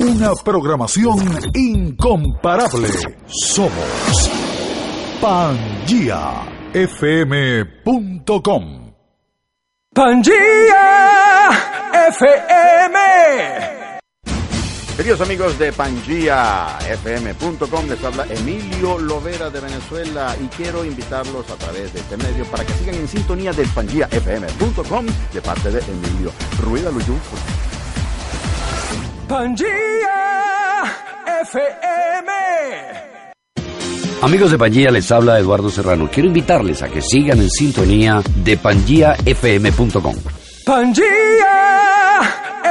Una programación incomparable. Somos PangiaFM.com. Pangea FM. Queridos amigos de PangiaFM.com, les habla Emilio Lovera de Venezuela y quiero invitarlos a través de este medio para que sigan en sintonía del PangiaFM.com de parte de Emilio Rueda Luyú. Pangea FM. Amigos de Pangía, les habla Eduardo Serrano. Quiero invitarles a que sigan en sintonía de pangiafm.com. Pangea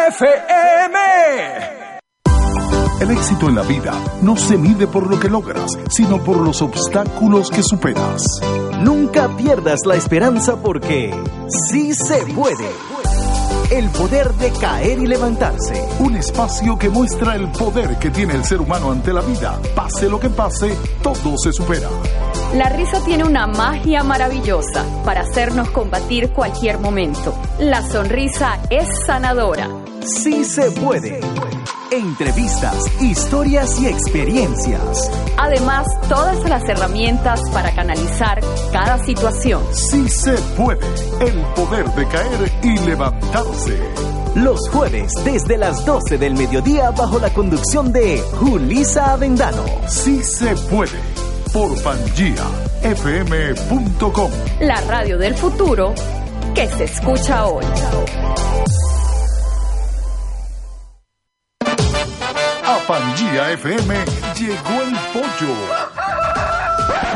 FM. El éxito en la vida no se mide por lo que logras, sino por los obstáculos que superas. Nunca pierdas la esperanza porque sí se puede. El poder de caer y levantarse. Un espacio que muestra el poder que tiene el ser humano ante la vida. Pase lo que pase, todo se supera. La risa tiene una magia maravillosa para hacernos combatir cualquier momento. La sonrisa es sanadora. Sí se puede. Entrevistas, historias y experiencias. Además, todas las herramientas para canalizar cada situación. Sí se puede. El poder de caer y levantarse. Los jueves desde las 12 del mediodía bajo la conducción de Julisa Avendano. Sí se puede. Por PangiaFM.com. La radio del futuro que se escucha hoy. A Pangía FM llegó el pollo.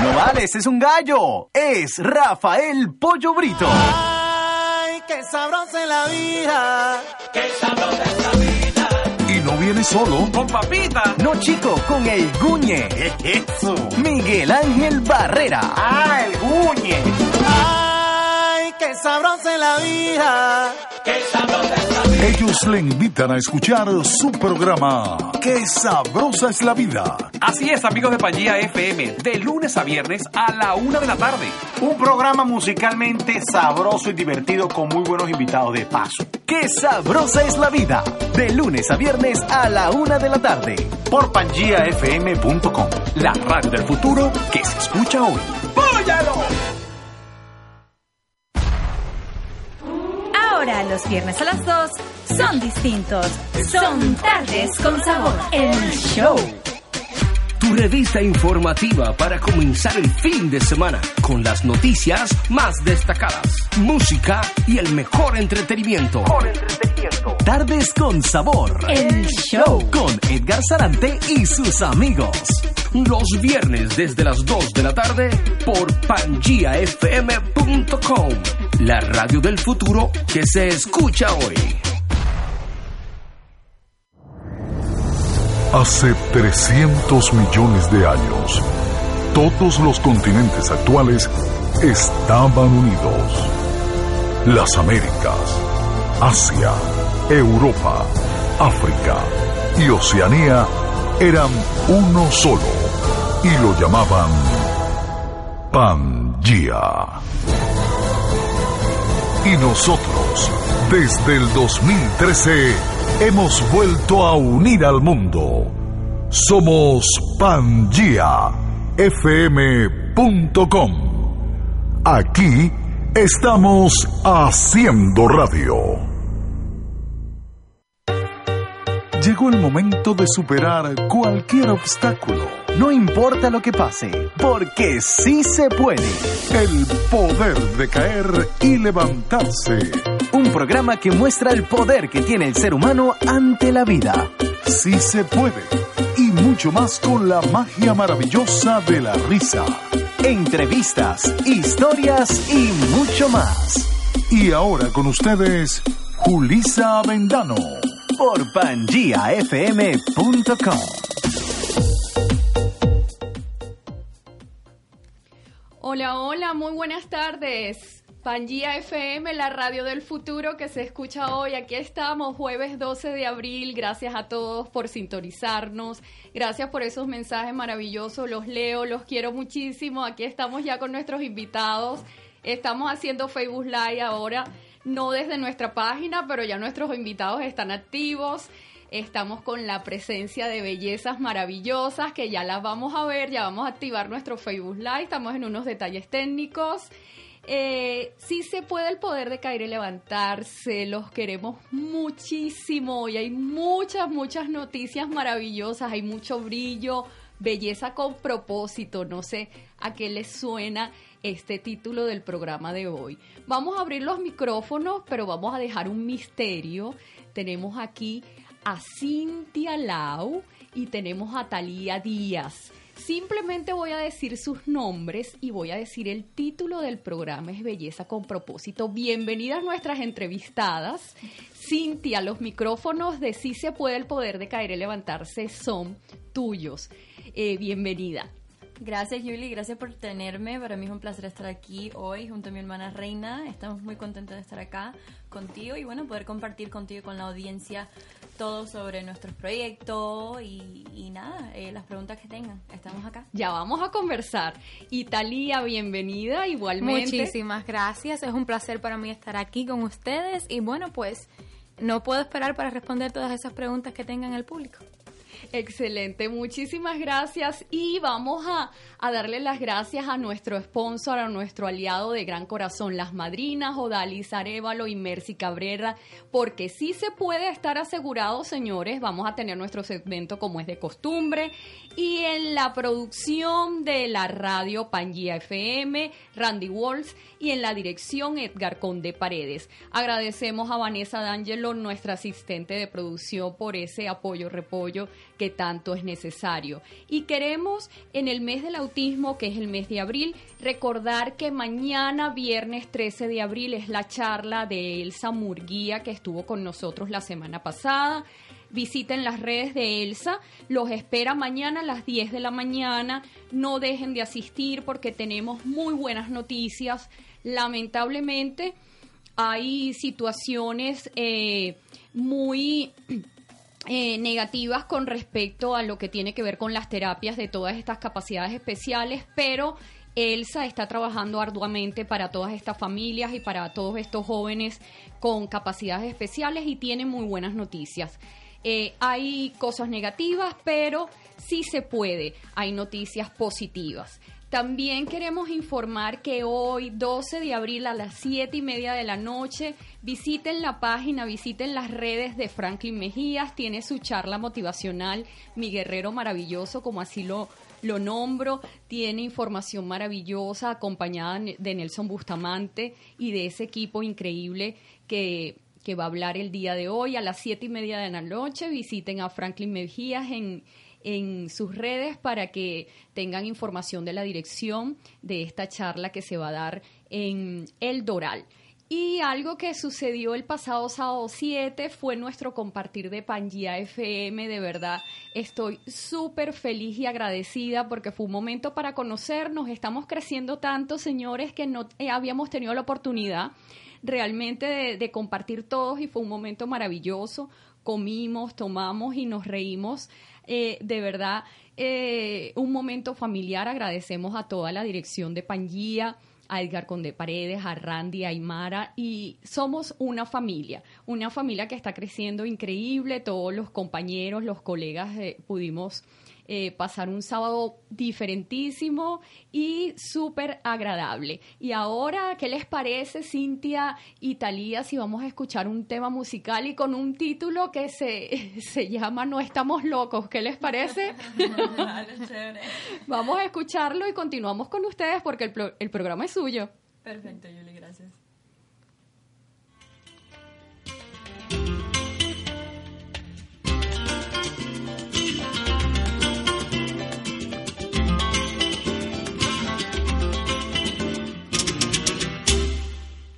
No vale, ese es un gallo. Es Rafael Pollo Brito. Ay, qué sabrosa es la vida. Qué sabrosa es la vida. Y no viene solo. Con papita. No chico, con el Guñe. Eso. Miguel Ángel Barrera. Ah, el guñe. Ay, qué sabrosa es la vida. Qué sabrosa es la vida. Ellos le invitan a escuchar su programa. ¡Qué sabrosa es la vida! Así es, amigos de Pangea FM, de lunes a viernes a la una de la tarde. Un programa musicalmente sabroso y divertido con muy buenos invitados de paso. ¡Qué sabrosa es la vida! De lunes a viernes a la una de la tarde. Por pangiafm.com. La radio del futuro que se escucha hoy. Ahora los viernes a las 2 son distintos. Son tardes con sabor. El show. Tu revista informativa para comenzar el fin de semana con las noticias más destacadas, música y el mejor entretenimiento. Tardes con sabor. El show. Con Edgar Sarante y sus amigos. Los viernes desde las 2 de la tarde por pangiafm.com. La radio del futuro que se escucha hoy. Hace 300 millones de años, todos los continentes actuales estaban unidos. Las Américas, Asia, Europa, África y Oceanía eran uno solo y lo llamaban Pangea. Y nosotros, desde el 2013, hemos vuelto a unir al mundo. Somos PangiaFM.com. Aquí estamos haciendo radio. Llegó el momento de superar cualquier obstáculo. No importa lo que pase, porque sí se puede. El poder de caer y levantarse. Un programa que muestra el poder que tiene el ser humano ante la vida. Sí se puede. Y mucho más con la magia maravillosa de la risa. Entrevistas, historias y mucho más. Y ahora con ustedes, Julisa Avendano. Por pangiafm.com. Hola, hola, muy buenas tardes. Pangía FM, la radio del futuro que se escucha hoy. Aquí estamos, jueves 12 de abril. Gracias a todos por sintonizarnos. Gracias por esos mensajes maravillosos. Los leo, los quiero muchísimo. Aquí estamos ya con nuestros invitados. Estamos haciendo Facebook Live ahora, no desde nuestra página, pero ya nuestros invitados están activos. estamos con la presencia de bellezas maravillosas que ya las vamos a ver, ya vamos a activar nuestro Facebook Live, estamos en unos detalles técnicos. Eh, sí se puede el poder de caer y levantarse, los queremos muchísimo y hay muchas, muchas noticias maravillosas, hay mucho brillo, belleza con propósito, no sé a qué les suena este título del programa de hoy. Vamos a abrir los micrófonos, pero vamos a dejar un misterio. Tenemos aquí a Cintia Lau y tenemos a Talía Díaz. Simplemente voy a decir sus nombres y voy a decir el título del programa es Belleza con propósito. Bienvenidas nuestras entrevistadas. Cintia, los micrófonos de Sí se puede el poder de caer y levantarse son tuyos. Eh, bienvenida. Gracias, Julie. Gracias por tenerme. Para mí es un placer estar aquí hoy junto a mi hermana Reina. Estamos muy contentos de estar acá contigo y bueno, poder compartir contigo y con la audiencia todo sobre nuestros proyectos y, nada, eh, las preguntas que tengan. Estamos acá. Ya vamos a conversar. Italia, bienvenida igualmente. Muchísimas gracias. Es un placer para mí estar aquí con ustedes y bueno, pues no puedo esperar para responder todas esas preguntas que tengan el público. Excelente, muchísimas gracias y vamos a, darle las gracias a nuestro sponsor, a nuestro aliado de gran corazón, las madrinas, Odalis Arevalo y Mercy Cabrera, porque sí se puede estar asegurado, señores, vamos a tener nuestro segmento como es de costumbre y en la producción de la radio Pangía FM, Randy Walls y en la dirección Edgar Conde Paredes. Agradecemos a Vanessa D'Angelo, nuestra asistente de producción, por ese apoyo, repollo que tanto es necesario. Y queremos en el mes del autismo, que es el mes de abril, recordar que mañana, viernes 13 de abril, es la charla de Elsa Murguía que estuvo con nosotros la semana pasada. Visiten las redes de Elsa, los espera mañana a las 10 de la mañana. No dejen de asistir porque tenemos muy buenas noticias. Lamentablemente hay situaciones eh, muy eh, negativas con respecto a lo que tiene que ver con las terapias de todas estas capacidades especiales, pero Elsa está trabajando arduamente para todas estas familias y para todos estos jóvenes con capacidades especiales y tiene muy buenas noticias. Eh, hay cosas negativas, pero sí se puede. Hay noticias positivas. También queremos informar que hoy, 12 de abril a las 7 y media de la noche, visiten la página, visiten las redes de Franklin Mejías. Tiene su charla motivacional, Mi Guerrero Maravilloso, como así lo, lo nombro. Tiene información maravillosa acompañada de Nelson Bustamante y de ese equipo increíble que que va a hablar el día de hoy a las siete y media de la noche. Visiten a Franklin Mejías en, en sus redes para que tengan información de la dirección de esta charla que se va a dar en El Doral. Y algo que sucedió el pasado sábado 7 fue nuestro compartir de Pangía FM. De verdad, estoy súper feliz y agradecida porque fue un momento para conocernos. Estamos creciendo tanto, señores, que no eh, habíamos tenido la oportunidad realmente de, de compartir todos y fue un momento maravilloso. Comimos, tomamos y nos reímos eh, de verdad, eh, un momento familiar. Agradecemos a toda la dirección de Pangía, a Edgar Conde Paredes, a Randy, a Aymara, y somos una familia, una familia que está creciendo increíble. Todos los compañeros, los colegas eh, pudimos eh, pasar un sábado diferentísimo y súper agradable. Y ahora, ¿qué les parece, Cintia y Talía, si vamos a escuchar un tema musical y con un título que se, se llama No estamos locos? ¿Qué les parece? vamos a escucharlo y continuamos con ustedes porque el, el programa es suyo. Perfecto, Yuli, gracias.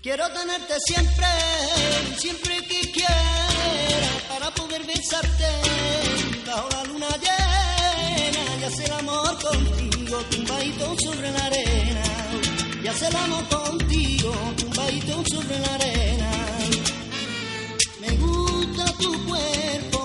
Quiero tenerte siempre, siempre que quiera, para poder besarte bajo la luna llena y hacer amor contigo, tumbadito sobre la arena. Y hacer amor contigo, tumbadito sobre la arena. Me gusta tu cuerpo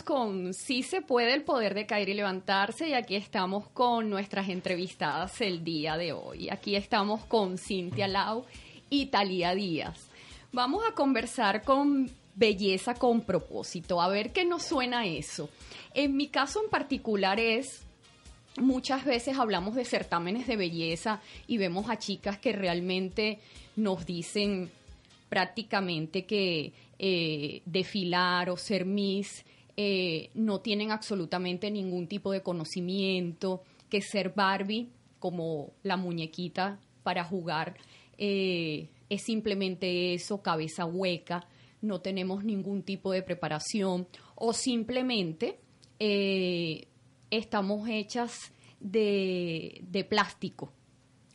con Sí se puede el poder de caer y levantarse y aquí estamos con nuestras entrevistadas el día de hoy. Aquí estamos con Cintia Lau y Talía Díaz. Vamos a conversar con belleza con propósito, a ver qué nos suena eso. En mi caso en particular es muchas veces hablamos de certámenes de belleza y vemos a chicas que realmente nos dicen prácticamente que eh, desfilar o ser Miss eh, no tienen absolutamente ningún tipo de conocimiento, que ser Barbie como la muñequita para jugar eh, es simplemente eso, cabeza hueca, no tenemos ningún tipo de preparación o simplemente estamos hechas de, plástico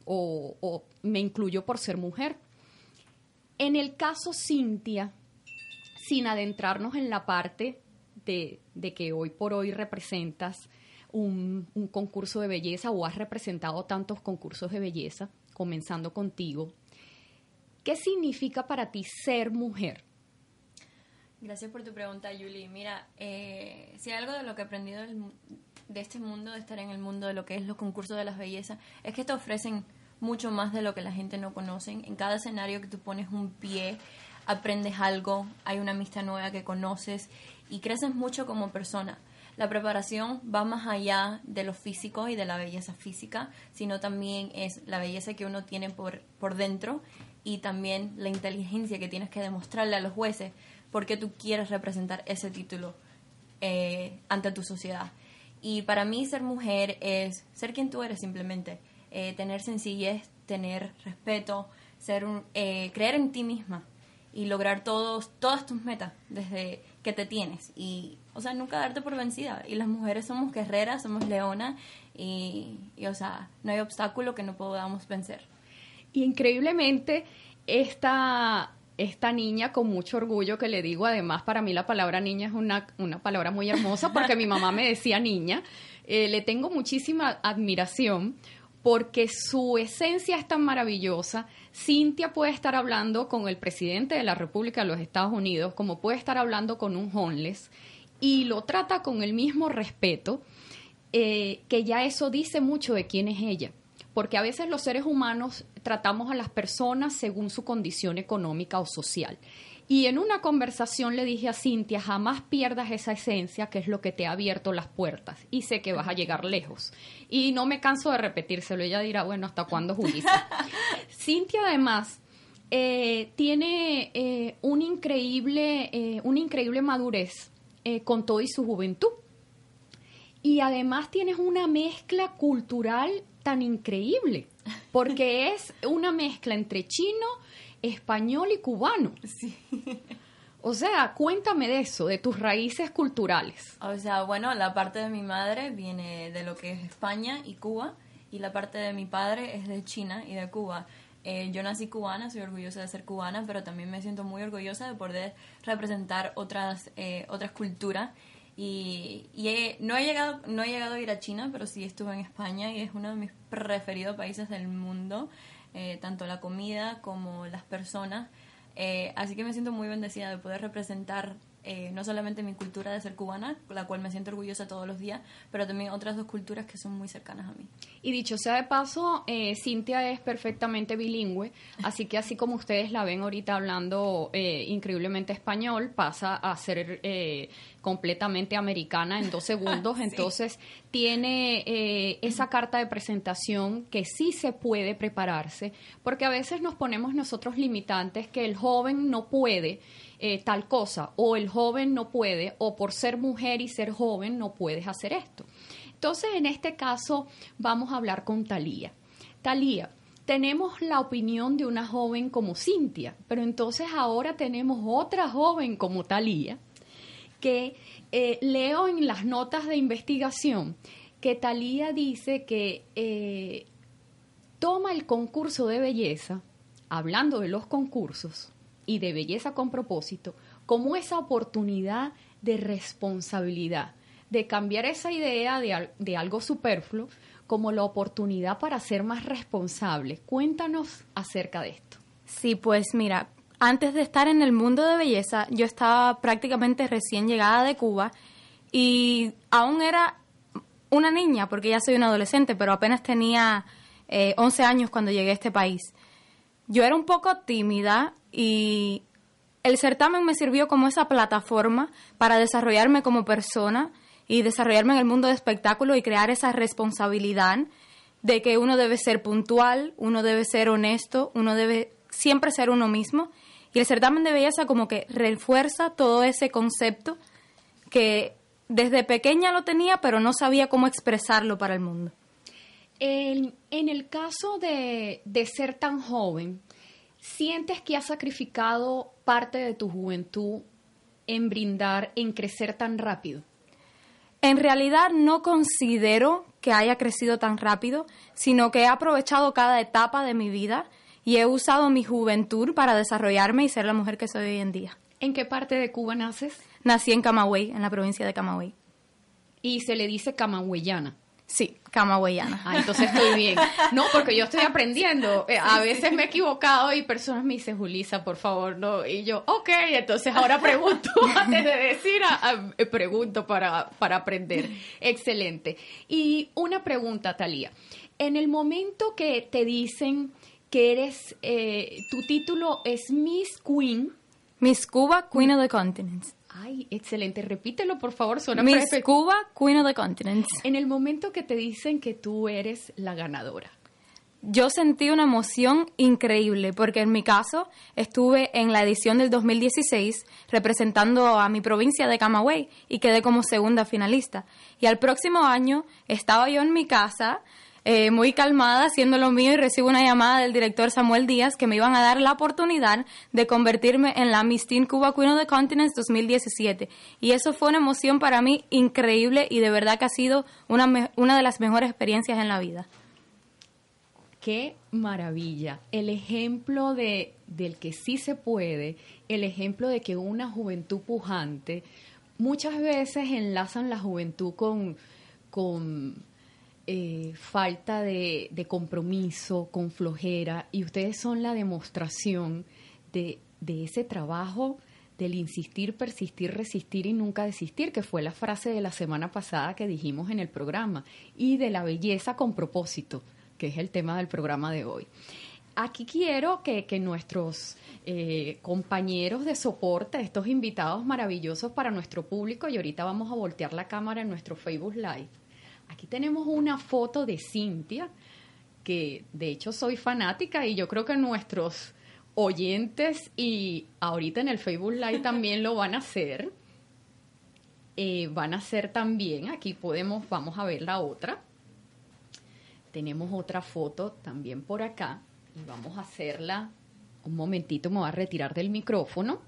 o me incluyo por ser mujer. En el caso Cintia, sin adentrarnos en la parte de, que hoy por hoy representas un, concurso de belleza o has representado tantos concursos de belleza, comenzando contigo. ¿Qué significa para ti ser mujer? Gracias por tu pregunta, Julie. Mira, eh, si algo de lo que he aprendido de este mundo, de estar en el mundo de lo que es los concursos de las bellezas, es que te ofrecen mucho más de lo que la gente no conoce. En cada escenario que tú pones un pie, aprendes algo, hay una amistad nueva que conoces y creces mucho como persona. La preparación va más allá de lo físico y de la belleza física, sino también es la belleza que uno tiene por, por dentro y también la inteligencia que tienes que demostrarle a los jueces porque tú quieres representar ese título eh, ante tu sociedad. Y para mí ser mujer es ser quien tú eres simplemente, eh, tener sencillez, tener respeto, ser un, eh, creer en ti misma y lograr todos, todas tus metas desde que te tienes. Y, o sea, nunca darte por vencida. Y las mujeres somos guerreras, somos leonas y, o sea, no hay obstáculo que no podamos vencer. Y increíblemente, esta, esta niña con mucho orgullo que le digo, además para mí la palabra niña es una, una palabra muy hermosa porque mi mamá me decía niña, eh, le tengo muchísima admiración porque su esencia es tan maravillosa. Cintia puede estar hablando con el presidente de la República de los Estados Unidos, como puede estar hablando con un homeless, y lo trata con el mismo respeto, eh, que ya eso dice mucho de quién es ella. Porque a veces los seres humanos tratamos a las personas según su condición económica o social. Y en una conversación le dije a Cintia, jamás pierdas esa esencia que es lo que te ha abierto las puertas y sé que vas a llegar lejos. Y no me canso de repetírselo, ella dirá, bueno, ¿hasta cuándo Julissa? Cintia además eh, tiene eh, un increíble, eh, una increíble madurez con todo y su juventud. Y además tienes una mezcla cultural tan increíble, porque es una mezcla entre chino, español y cubano. Sí. O sea, cuéntame de eso, de tus raíces culturales. O sea, bueno, la parte de mi madre viene de lo que es España y Cuba, y la parte de mi padre es de China y de Cuba. Eh, yo nací cubana, soy orgullosa de ser cubana, pero también me siento muy orgullosa de poder representar otras, eh, otras culturas. Y, no, he llegado, no he llegado a ir a China, pero sí estuve en España y es uno de mis preferidos países del mundo. Eh, tanto la comida como las personas. Eh, así que me siento muy bendecida de poder representar eh, no solamente mi cultura de ser cubana, la cual me siento orgullosa todos los días, pero también otras dos culturas que son muy cercanas a mí. Y dicho sea de paso, eh, Cintia es perfectamente bilingüe, así que así como ustedes la ven ahorita hablando eh, increíblemente español, pasa a ser completamente americana en dos segundos, entonces tiene esa carta de presentación que sí se puede prepararse, porque a veces nos ponemos nosotros limitantes que el joven no puede eh, tal cosa, o el joven no puede, o por ser mujer y ser joven no puedes hacer esto. Entonces, en este caso, vamos a hablar con Talía. Talía, tenemos la opinión de una joven como Cintia, pero entonces ahora tenemos otra joven como Talía, que eh, leo en las notas de investigación que Talía dice que eh, toma el concurso de belleza, hablando de los concursos, y de belleza con propósito como esa oportunidad de responsabilidad, de cambiar esa idea de, de algo superfluo como la oportunidad para ser más responsable. Cuéntanos acerca de esto. Sí, pues mira, antes de estar en el mundo de belleza, yo estaba prácticamente recién llegada de Cuba y aún era una niña, porque ya soy una adolescente, pero apenas tenía 11 eh, años cuando llegué a este país. Yo era un poco tímida y el certamen me sirvió como esa plataforma para desarrollarme como persona y desarrollarme en el mundo de espectáculo y crear esa responsabilidad de que uno debe ser puntual, uno debe ser honesto, uno debe siempre ser uno mismo. Y el certamen de belleza como que refuerza todo ese concepto que desde pequeña lo tenía, pero no sabía cómo expresarlo para el mundo. En, en el caso de, de ser tan joven, ¿Sientes que has sacrificado parte de tu juventud en brindar, en crecer tan rápido? En realidad no considero que haya crecido tan rápido, sino que he aprovechado cada etapa de mi vida y he usado mi juventud para desarrollarme y ser la mujer que soy hoy en día. ¿En qué parte de Cuba naces? Nací en Camagüey, en la provincia de Camagüey. Y se le dice camagüeyana. Sí, camagüeyana. Ah, entonces estoy bien. No, porque yo estoy aprendiendo. Eh, a veces me he equivocado y personas me dicen, Julisa, por favor, no. Y yo, ok, entonces ahora pregunto, antes de decir, eh, pregunto para, para aprender. Excelente. Y una pregunta, Talía. En el momento que te dicen que eres, eh, tu título es Miss Queen. Miss Cuba, Queen of the Continents. Ay, excelente. Repítelo, por favor. Suena Miss Cuba, Queen of the Continents. En el momento que te dicen que tú eres la ganadora. Yo sentí una emoción increíble porque en mi caso estuve en la edición del 2016 representando a mi provincia de Camagüey y quedé como segunda finalista. Y al próximo año estaba yo en mi casa eh, muy calmada haciendo lo mío y recibo una llamada del director Samuel Díaz que me iban a dar la oportunidad de convertirme en la Miss Teen Cuba Queen of the Continents 2017. Y eso fue una emoción para mí increíble y de verdad que ha sido una, una de las mejores experiencias en la vida. Qué maravilla. El ejemplo de, del que sí se puede, el ejemplo de que una juventud pujante, muchas veces enlazan la juventud con, con eh, falta de, compromiso, con flojera, y ustedes son la demostración de, ese trabajo del insistir, persistir, resistir y nunca desistir, que fue la frase de la semana pasada que dijimos en el programa, y de la belleza con propósito, que es el tema del programa de hoy. Aquí quiero que, que nuestros eh, compañeros de soporte, estos invitados maravillosos para nuestro público, y ahorita vamos a voltear la cámara en nuestro Facebook Live. Aquí tenemos una foto de Cintia, que de hecho soy fanática y yo creo que nuestros oyentes y ahorita en el Facebook Live también lo van a hacer. Eh, van a hacer también, aquí podemos, vamos a ver la otra. Tenemos otra foto también por acá y vamos a hacerla. Un momentito, me voy a retirar del micrófono.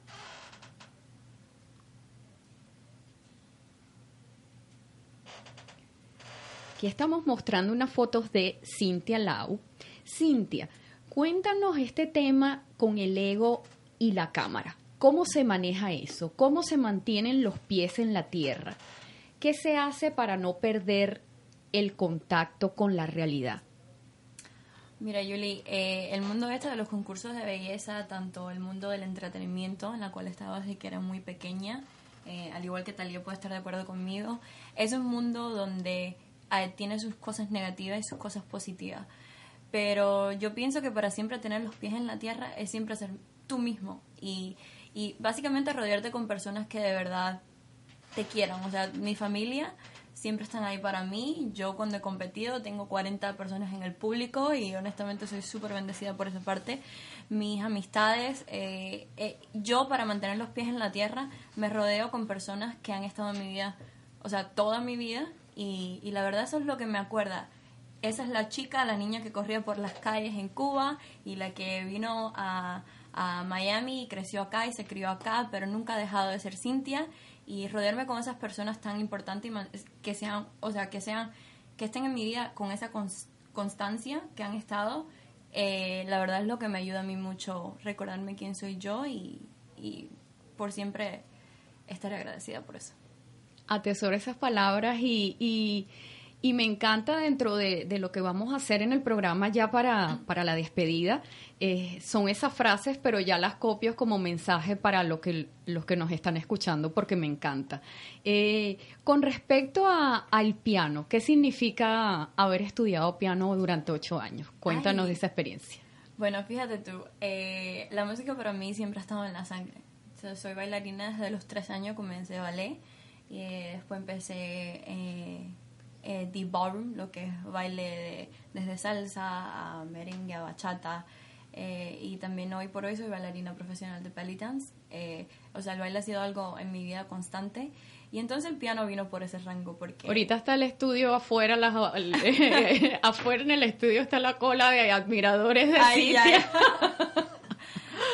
Aquí estamos mostrando unas fotos de Cintia Lau. Cintia, cuéntanos este tema con el ego y la cámara. ¿Cómo se maneja eso? ¿Cómo se mantienen los pies en la tierra? ¿Qué se hace para no perder el contacto con la realidad? Mira, Yuli, eh, el mundo este de los concursos de belleza, tanto el mundo del entretenimiento, en la cual estaba desde que era muy pequeña, eh, al igual que Talía puede estar de acuerdo conmigo, es un mundo donde tiene sus cosas negativas y sus cosas positivas. Pero yo pienso que para siempre tener los pies en la tierra es siempre ser tú mismo y, y básicamente rodearte con personas que de verdad te quieran. O sea, mi familia siempre están ahí para mí. Yo cuando he competido tengo 40 personas en el público y honestamente soy súper bendecida por esa parte. Mis amistades, eh, eh, yo para mantener los pies en la tierra me rodeo con personas que han estado en mi vida, o sea, toda mi vida y, y la verdad eso es lo que me acuerda. Esa es la chica, la niña que corría por las calles en Cuba y la que vino a, Miami y creció acá y se crió acá, pero nunca ha dejado de ser Cintia y rodearme con esas personas tan importantes que sean, o sea, que sean, que estén en mi vida con esa constancia que han estado, eh, la verdad es lo que me ayuda a mí mucho recordarme quién soy yo y, y por siempre estar agradecida por eso. Atesoro esas palabras y, y y me encanta dentro de, de, lo que vamos a hacer en el programa ya para, para la despedida, eh, son esas frases, pero ya las copio como mensaje para lo que, los que nos están escuchando, porque me encanta. Eh, con respecto a, al piano, ¿qué significa haber estudiado piano durante ocho años? Cuéntanos Ay. de esa experiencia. Bueno, fíjate tú, eh, la música para mí siempre ha estado en la sangre. Soy bailarina desde los tres años, comencé ballet y eh, después empecé eh, the ballroom, lo que es baile de, desde salsa a merengue, a bachata. Eh, y también hoy por hoy soy bailarina profesional de belly dance. Eh, o sea, el baile ha sido algo en mi vida constante. Y entonces el piano vino por ese rango. porque Ahorita está el estudio afuera, las, afuera en el estudio está la cola de admiradores de Ay.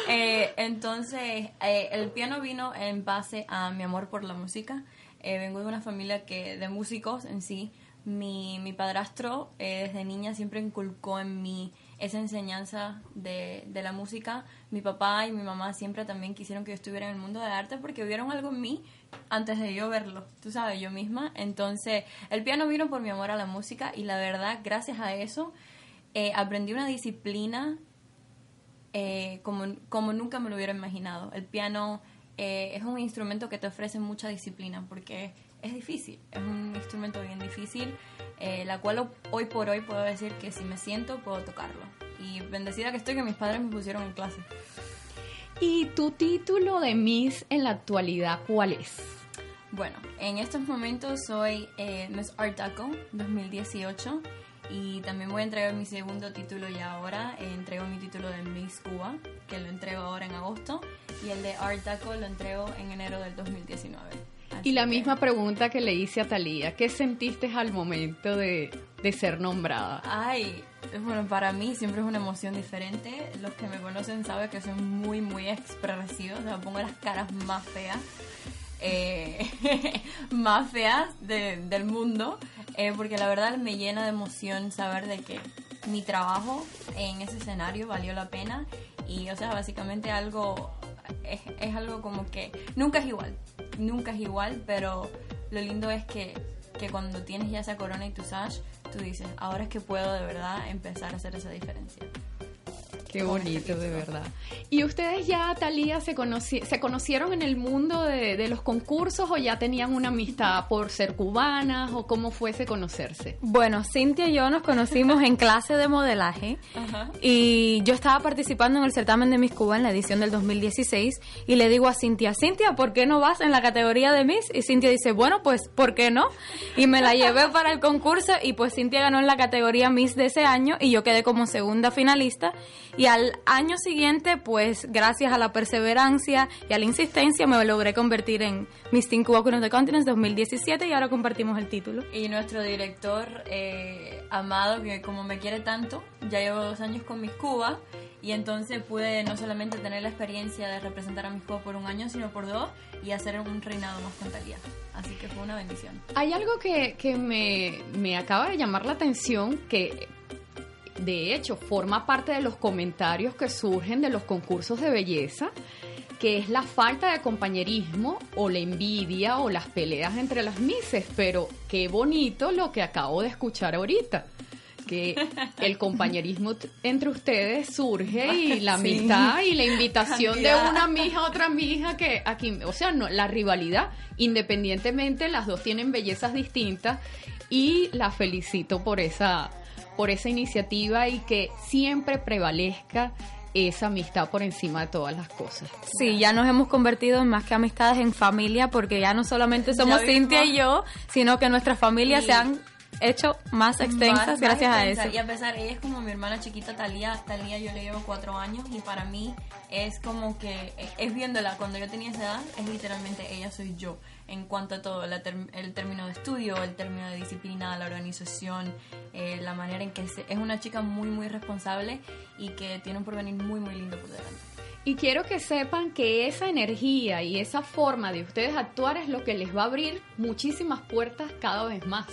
Eh, entonces, eh, el piano vino en base a mi amor por la música. Eh, vengo de una familia que de músicos en sí. Mi, mi padrastro eh, desde niña siempre inculcó en mí esa enseñanza de, de, la música. Mi papá y mi mamá siempre también quisieron que yo estuviera en el mundo del arte porque vieron algo en mí antes de yo verlo, tú sabes, yo misma. Entonces, el piano vino por mi amor a la música y la verdad, gracias a eso, eh, aprendí una disciplina eh, como, como nunca me lo hubiera imaginado. El piano eh, es un instrumento que te ofrece mucha disciplina porque es difícil, es un instrumento bien difícil, eh, la cual hoy por hoy puedo decir que si me siento puedo tocarlo. Y bendecida que estoy que mis padres me pusieron en clase. ¿Y tu título de Miss en la actualidad cuál es? Bueno, en estos momentos soy eh, Miss Art Deco 2018 y también voy a entregar mi segundo título ya ahora. Eh, entrego mi título de Miss Cuba, que lo entrego ahora en agosto, y el de Art Deco lo entrego en enero del 2019. Así y la que... misma pregunta que le hice a Talía, ¿qué sentiste al momento de, de, ser nombrada? Ay, bueno, para mí siempre es una emoción diferente. Los que me conocen saben que soy muy, muy expresiva, o sea, pongo las caras más feas. Eh, más feas de, del mundo eh, porque la verdad me llena de emoción saber de que mi trabajo en ese escenario valió la pena y o sea básicamente algo es, es, algo como que nunca es igual nunca es igual pero lo lindo es que, que cuando tienes ya esa corona y tu sash tú dices, ahora es que puedo de verdad empezar a hacer esa diferencia. Qué bonito, de verdad. ¿Y ustedes ya, Talía, se, se conocieron en el mundo de, los concursos o ya tenían una amistad por ser cubanas o cómo fuese conocerse? Bueno, Cintia y yo nos conocimos en clase de modelaje y yo estaba participando en el certamen de Miss Cuba en la edición del 2016 y le digo a Cintia, Cintia, ¿por qué no vas en la categoría de Miss? Y Cintia dice, bueno, pues, ¿por qué no? Y me la llevé para el concurso y pues Cintia ganó en la categoría Miss de ese año y yo quedé como segunda finalista y al año siguiente, pues gracias a la perseverancia y a la insistencia, me logré convertir en Miss Teen Cuba of the Continents 2017 y ahora compartimos el título. Y nuestro director, eh, Amado, que como me quiere tanto, ya llevo dos años con Miss Cuba y entonces pude no solamente tener la experiencia de representar a Miss Cuba por un año, sino por dos y hacer un reinado más con Talía. Así que fue una bendición. Hay algo que, que me, me acaba de llamar la atención, que de hecho, forma parte de los comentarios que surgen de los concursos de belleza, que es la falta de compañerismo o la envidia o las peleas entre las mises. Pero qué bonito lo que acabo de escuchar ahorita que el compañerismo entre ustedes surge y la amistad y la invitación de una mija a otra mija que aquí, o sea, no, la rivalidad, independientemente las dos tienen bellezas distintas y la felicito por esa por esa iniciativa y que siempre prevalezca esa amistad por encima de todas las cosas. Sí, ya nos hemos convertido en más que amistades en familia porque ya no solamente somos Cintia y yo, sino que nuestras familias se han hecho más extensas. gracias a eso. Y a pesar, ella es como mi hermana chiquita Talía, Talía yo le llevo cuatro años y para mí es como que, es viéndola. Cuando yo tenía esa edad, es literalmente ella soy yo en cuanto a todo, el término de estudio, el término de disciplina, la organización, eh, la manera en que es una chica muy, muy responsable y que tiene un porvenir muy, muy lindo por delante. Y quiero que sepan que esa energía y esa forma de ustedes actuar es lo que les va a abrir muchísimas puertas cada vez más.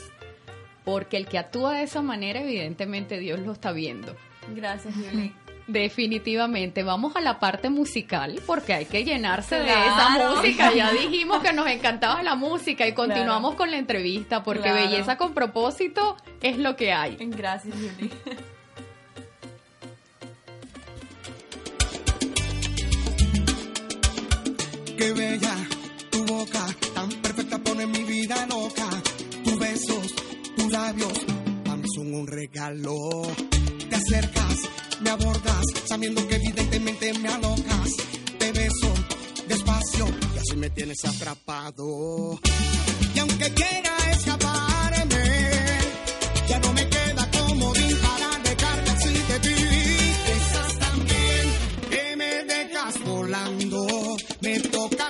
Porque el que actúa de esa manera, evidentemente Dios lo está viendo. Gracias, Yuli. Definitivamente, vamos a la parte musical porque hay que llenarse de esa música. Ya dijimos que nos encantaba la música y continuamos con la entrevista porque belleza con propósito es lo que hay. Gracias, Yuli. Qué bella tu boca, tan perfecta pone mi vida loca. Tus besos, tus labios, para son un regalo. Te acercas me abordas, sabiendo que evidentemente me alocas. Te beso despacio y así me tienes atrapado. Y aunque quiera escaparme, ya no me queda como para dejarte así de ti. Estás también que me dejas volando, me tocas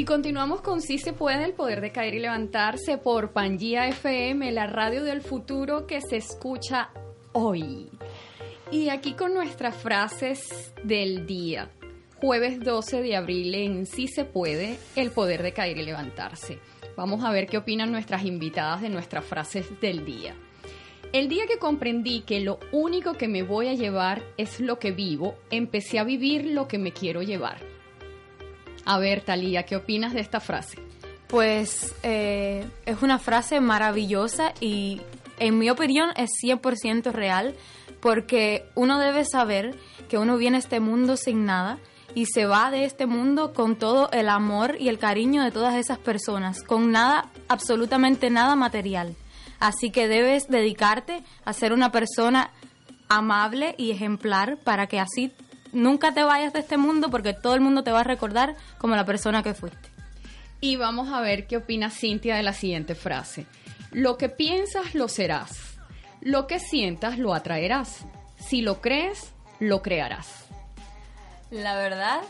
Y continuamos con Si se puede, el poder de caer y levantarse por Pangía FM, la radio del futuro que se escucha hoy. Y aquí con nuestras frases del día. Jueves 12 de abril en Si se puede, el poder de caer y levantarse. Vamos a ver qué opinan nuestras invitadas de nuestras frases del día. El día que comprendí que lo único que me voy a llevar es lo que vivo, empecé a vivir lo que me quiero llevar. A ver, Talía, ¿qué opinas de esta frase? Pues eh, es una frase maravillosa y en mi opinión es 100% real porque uno debe saber que uno viene a este mundo sin nada y se va de este mundo con todo el amor y el cariño de todas esas personas, con nada, absolutamente nada material. Así que debes dedicarte a ser una persona amable y ejemplar para que así nunca te vayas de este mundo porque todo el mundo te va a recordar como la persona que fuiste. Y vamos a ver qué opina Cintia de la siguiente frase. Lo que piensas lo serás. Lo que sientas lo atraerás. Si lo crees, lo crearás. La verdad,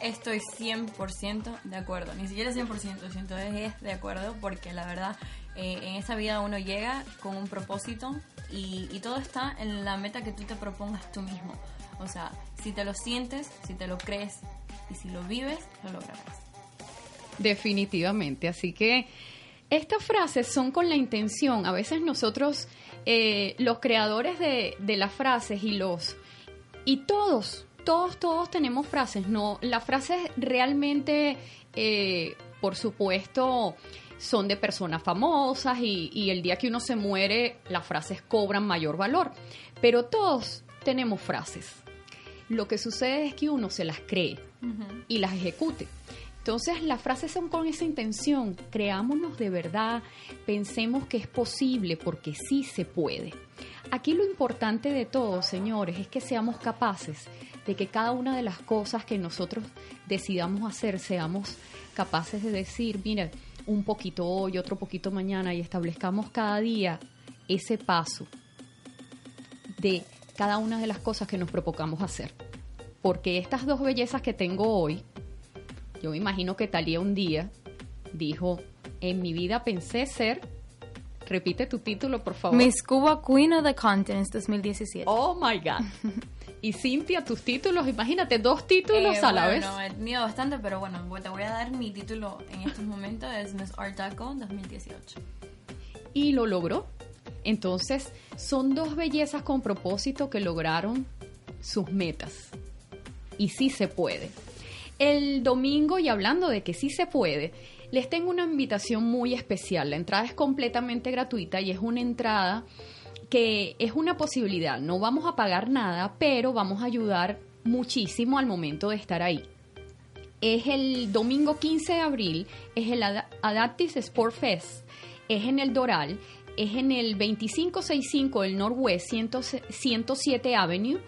estoy 100% de acuerdo. Ni siquiera 100%, siento es de acuerdo porque la verdad, eh, en esa vida uno llega con un propósito y, y todo está en la meta que tú te propongas tú mismo. O sea, si te lo sientes, si te lo crees y si lo vives, lo lograrás. Definitivamente. Así que estas frases son con la intención. A veces nosotros, eh, los creadores de, las frases y los y todos, todos, todos tenemos frases. No, las frases realmente, eh, por supuesto, son de personas famosas y, y el día que uno se muere, las frases cobran mayor valor. Pero todos tenemos frases. Lo que sucede es que uno se las cree y las ejecute. Entonces las frases son con esa intención, creámonos de verdad, pensemos que es posible porque sí se puede. Aquí lo importante de todo, señores, es que seamos capaces de que cada una de las cosas que nosotros decidamos hacer, seamos capaces de decir, mira, un poquito hoy, otro poquito mañana y establezcamos cada día ese paso de cada una de las cosas que nos propongamos hacer. Porque estas dos bellezas que tengo hoy, yo me imagino que Talía un día dijo, en mi vida pensé ser, repite tu título por favor. Miss Cuba Queen of the Continents 2017. Oh my God. Y Cintia, tus títulos, imagínate, dos títulos Eh, a la vez. bueno, he tenido bastante, pero bueno, te voy a dar mi título en estos momentos, es Miss Art Deco 2018. y lo logró. Entonces, son dos bellezas con propósito que lograron sus metas. Y sí se puede. El domingo, y hablando de que sí se puede, les tengo una invitación muy especial. La entrada es completamente gratuita y es una entrada que es una posibilidad. No vamos a pagar nada, pero vamos a ayudar muchísimo al momento de estar ahí. Es el domingo 15 de abril, es el Ada- Adaptis Sport Fest, es en el Doral, es en el 2565 del Northwest 100 107 Avenue,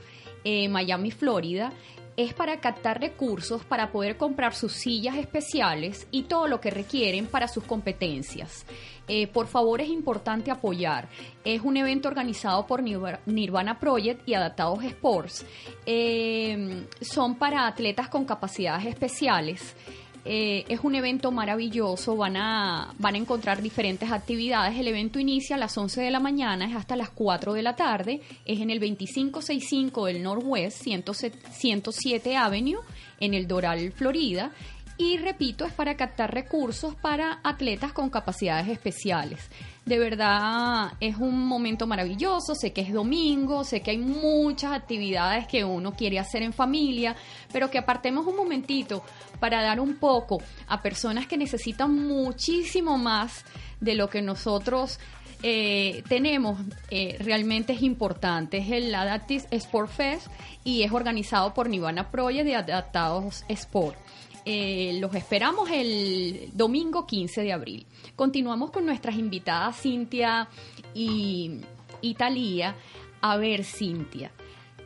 eh, Miami, Florida. Es para captar recursos para poder comprar sus sillas especiales y todo lo que requieren para sus competencias. Eh, por favor, es importante apoyar. Es un evento organizado por Nirva- Nirvana Project y Adaptados Sports. Eh, son para atletas con capacidades especiales. Eh, es un evento maravilloso, van a, van a encontrar diferentes actividades. El evento inicia a las 11 de la mañana, es hasta las 4 de la tarde. Es en el 2565 del Northwest, 107 107 Avenue, en el Doral, Florida. Y repito, es para captar recursos para atletas con capacidades especiales. De verdad es un momento maravilloso, sé que es domingo, sé que hay muchas actividades que uno quiere hacer en familia, pero que apartemos un momentito para dar un poco a personas que necesitan muchísimo más de lo que nosotros eh, tenemos eh, realmente es importante. Es el Adaptive Sport Fest y es organizado por Nivana Project de Adaptados Sport. Eh, los esperamos el domingo 15 de abril. Continuamos con nuestras invitadas Cintia y, Talía. A ver, Cintia,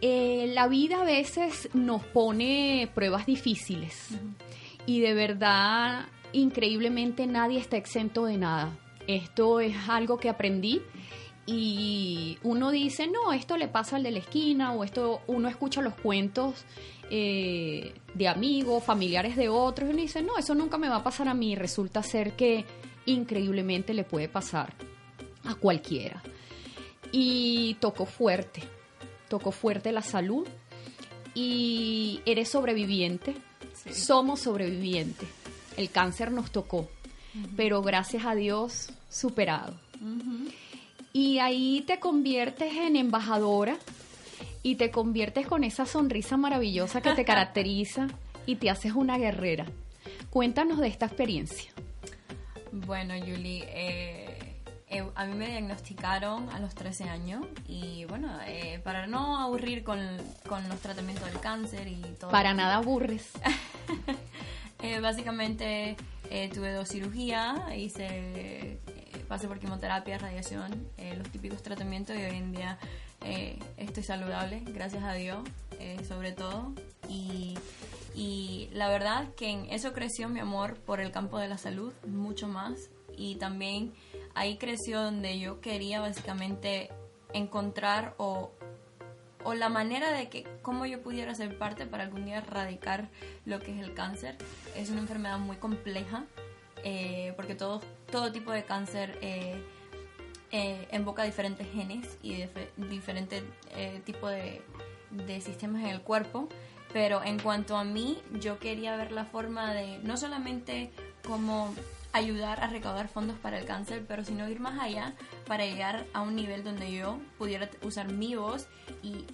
la vida a veces nos pone pruebas difíciles y de verdad, increíblemente nadie está exento de nada. Esto es algo que aprendí y uno dice, no, esto le pasa al de la esquina o esto, uno escucha los cuentos eh, de amigos, familiares de otros y uno dice, no, eso nunca me va a pasar a mí. Resulta ser que increíblemente le puede pasar a cualquiera. Y tocó fuerte, tocó fuerte la salud y eres sobreviviente, somos sobrevivientes. El cáncer nos tocó pero gracias a Dios superado. Y ahí te conviertes en embajadora y te conviertes con esa sonrisa maravillosa que te caracteriza y te haces una guerrera. Cuéntanos de esta experiencia. Bueno, Julie, eh, eh, a mí me diagnosticaron a los 13 años y bueno, eh, para no aburrir con, con, los tratamientos del cáncer y todo. Para nada aburres. básicamente tuve dos cirugías, hice, pasé por quimioterapia, radiación, los típicos tratamientos y hoy en día estoy saludable, gracias a Dios, sobre todo. Y, y la verdad que en eso creció mi amor por el campo de la salud, mucho más. Y también ahí creció donde yo quería básicamente encontrar o o la manera de que cómo yo pudiera ser parte para algún día erradicar lo que es el cáncer. Es una enfermedad muy compleja eh, porque todo, todo tipo de cáncer eh, eh, invoca diferentes genes y diferentes tipos de, sistemas en el cuerpo. Pero en cuanto a mí, yo quería ver la forma de no solamente cómo ayudar a recaudar fondos para el cáncer, pero sino ir más allá para llegar a un nivel donde yo pudiera usar mi voz y,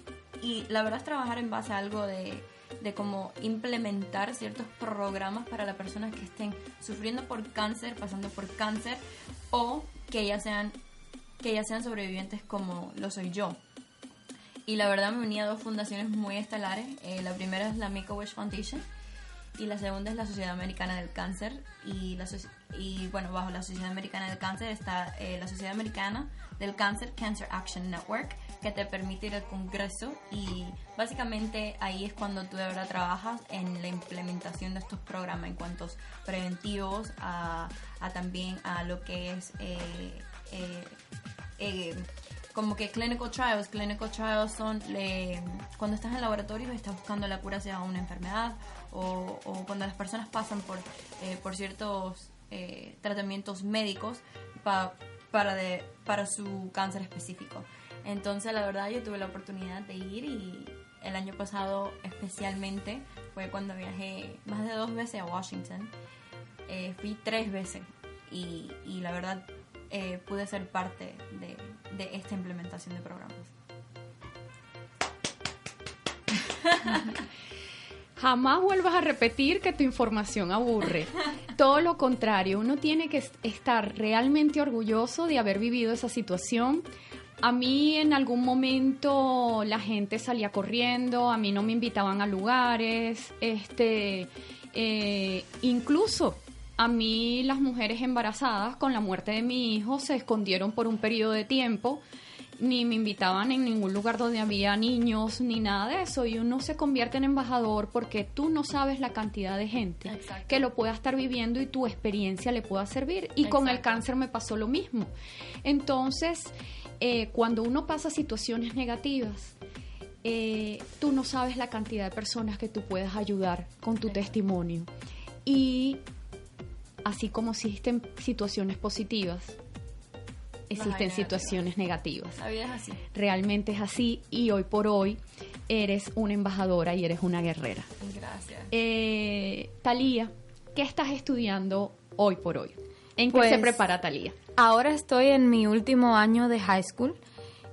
y la verdad es trabajar en base a algo de, de cómo implementar ciertos programas para las personas que estén sufriendo por cáncer, pasando por cáncer o que ya sean que ya sean sobrevivientes como lo soy yo. Y la verdad me uní a dos fundaciones muy estelares. Eh, la primera es la Make-A-Wish Foundation, y la segunda es la Sociedad Americana del Cáncer y, la, y bueno, bajo la Sociedad Americana del Cáncer está eh, la Sociedad Americana del Cáncer Cancer Action Network que te permite ir al Congreso y básicamente ahí es cuando tú de verdad trabajas en la implementación de estos programas en cuantos preventivos a, a también a lo que es eh, eh, como que clinical trials. Clinical trials son cuando estás en laboratorio y estás buscando la cura hacia una enfermedad o, cuando las personas pasan por, eh, por ciertos eh, tratamientos médicos para, de, para su cáncer específico. Entonces, la verdad, yo tuve la oportunidad de ir y el año pasado especialmente fue cuando viajé más de dos veces a Washington. Eh, fui tres veces y, y la verdad pude ser parte de, de esta implementación de programas. Jamás vuelvas a repetir que tu información aburre. Todo lo contrario, uno tiene que estar realmente orgulloso de haber vivido esa situación. A mí en algún momento la gente salía corriendo, a mí no me invitaban a lugares, este, eh, incluso a mí las mujeres embarazadas con la muerte de mi hijo se escondieron por un periodo de tiempo. Ni me invitaban en ningún lugar donde había niños ni nada de eso. Y uno se convierte en embajador porque tú no sabes la cantidad de gente que lo pueda estar viviendo y tu experiencia le pueda servir. Y con el cáncer me pasó lo mismo. Entonces eh, cuando uno pasa situaciones negativas eh, tú no sabes la cantidad de personas que tú puedas ayudar con tu testimonio. Y así como existen situaciones positivas existen situaciones negativas. La vida es así. Realmente es así y hoy por hoy eres una embajadora y eres una guerrera. Gracias. Eh, Talía, ¿qué estás estudiando hoy por hoy? ¿En qué se Pues, prepara Talía? Ahora estoy en mi último año de high school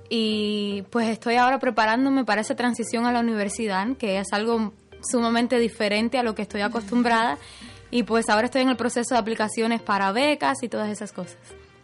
y pues estoy ahora preparándome para esa transición a la universidad, que es algo sumamente diferente a lo que estoy acostumbrada. Y pues ahora estoy en el proceso de aplicaciones para becas y todas esas cosas.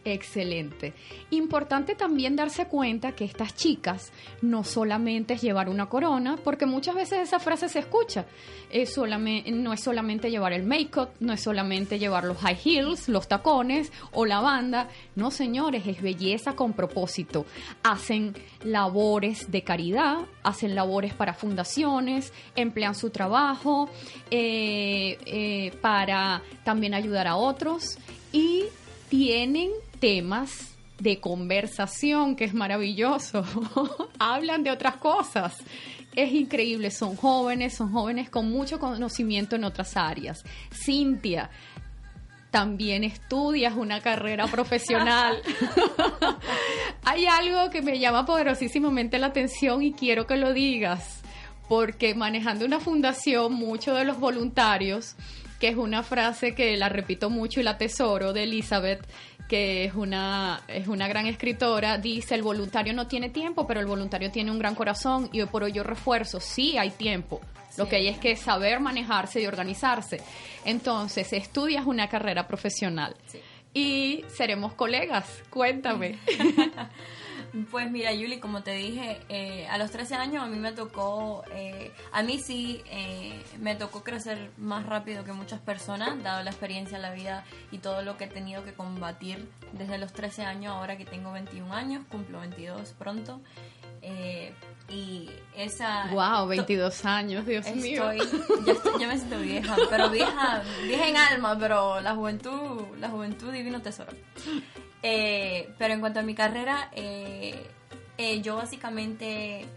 Excelente. Importante también darse cuenta que estas chicas no solamente es llevar una corona, porque muchas veces esa frase se escucha. Es solamente, no es solamente llevar el make-up, no es solamente llevar los high heels, los tacones o la banda. No, señores, es belleza con propósito. Hacen labores de caridad, hacen labores para fundaciones, emplean su trabajo eh, eh, para también ayudar a otros y tienen temas de conversación, que es maravilloso. Hablan de otras cosas. Es increíble, son jóvenes, son jóvenes con mucho conocimiento en otras áreas. Cintia, también estudias una carrera profesional. Hay algo que me llama poderosísimamente la atención y quiero que lo digas, porque manejando una fundación, muchos de los voluntarios, que es una frase que la repito mucho y la tesoro de Elizabeth, que es una, es una gran escritora, dice, el voluntario no tiene tiempo, pero el voluntario tiene un gran corazón y hoy por hoy yo refuerzo, sí hay tiempo. Lo que hay es que saber manejarse y organizarse. Entonces, estudias una carrera profesional y seremos colegas. Cuéntame. Pues mira, Yuli, como te dije, eh, a los 13 años a mí me tocó, eh, a mí sí eh, me tocó crecer más rápido que muchas personas, dado la experiencia, la vida y todo lo que he tenido que combatir desde los 13 años, ahora que tengo 21 años, cumplo 22 pronto. eh, y esa... Wow, 22 años, Dios Estoy, mío. Ya, estoy- ya me siento vieja, pero vieja, vieja en alma, pero la juventud, la juventud divino tesoro. Eh, pero en cuanto a mi carrera, eh, eh, yo básicamente